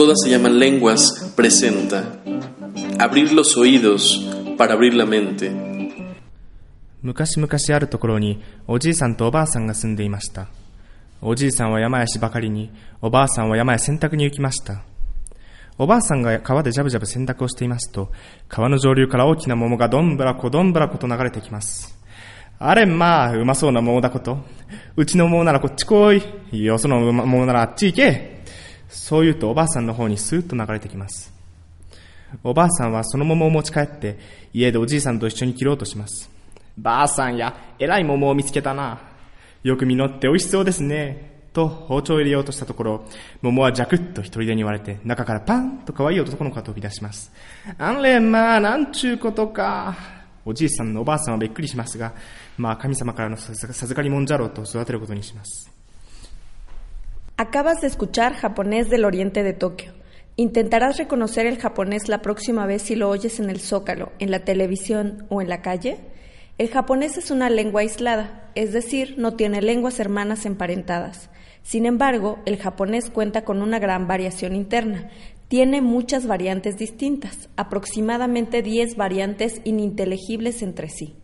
Todas se llaman lenguas presenta. Abrir los oídos para abrir la mente. 昔々あるところにおじいさんとおばあさんが住んでいました。おじいさんは山へ芝刈りに、おばあさんは山へ洗濯に行きました。おばあさんが川でジャブジャブ洗濯をしていますと、川の上流から大きな桃がどんぶらこどんぶらこと流れてきます。あれまあ、うまそうな桃だこと。うちの桃ならこっち来い。よその桃ならあっち行け。そう言うとおばあさんの方にスーッと流れてきます。おばあさんはその桃を持ち帰って、家でおじいさんと一緒に切ろうとします。ばあさんや、えらい桃を見つけたな。よく実って美味しそうですね。と包丁を入れようとしたところ、桃はジャクッと一人でに割れて、中からパンと可愛い男の子が飛び出します。あんれまあ、なんちゅうことか。おじいさんのおばあさんはびっくりしますが、まあ神様からの授かりもんじゃろうと育てることにします。Acabas de escuchar japonés del oriente de Tokio. ¿Intentarás reconocer el japonés la próxima vez si lo oyes en el zócalo, en la televisión o en la calle? El japonés es una lengua aislada, es decir, no tiene lenguas hermanas emparentadas. Sin embargo, el japonés cuenta con una gran variación interna. Tiene muchas variantes distintas, aproximadamente 10 variantes ininteligibles entre sí.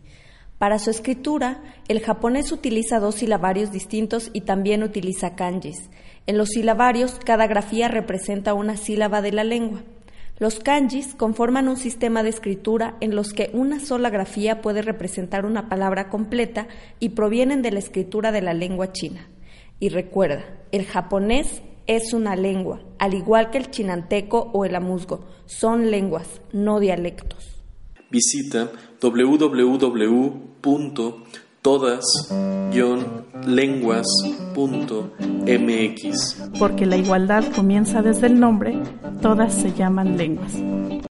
Para su escritura, el japonés utiliza dos silabarios distintos y también utiliza kanjis. En los silabarios, cada grafía representa una sílaba de la lengua. Los kanjis conforman un sistema de escritura en los que una sola grafía puede representar una palabra completa y provienen de la escritura de la lengua china. Y recuerda, el japonés es una lengua, al igual que el chinanteco o el amuzgo. Son lenguas, no dialectos. Visita www.todas-lenguas.mx. Porque la igualdad comienza desde el nombre, todas se llaman lenguas.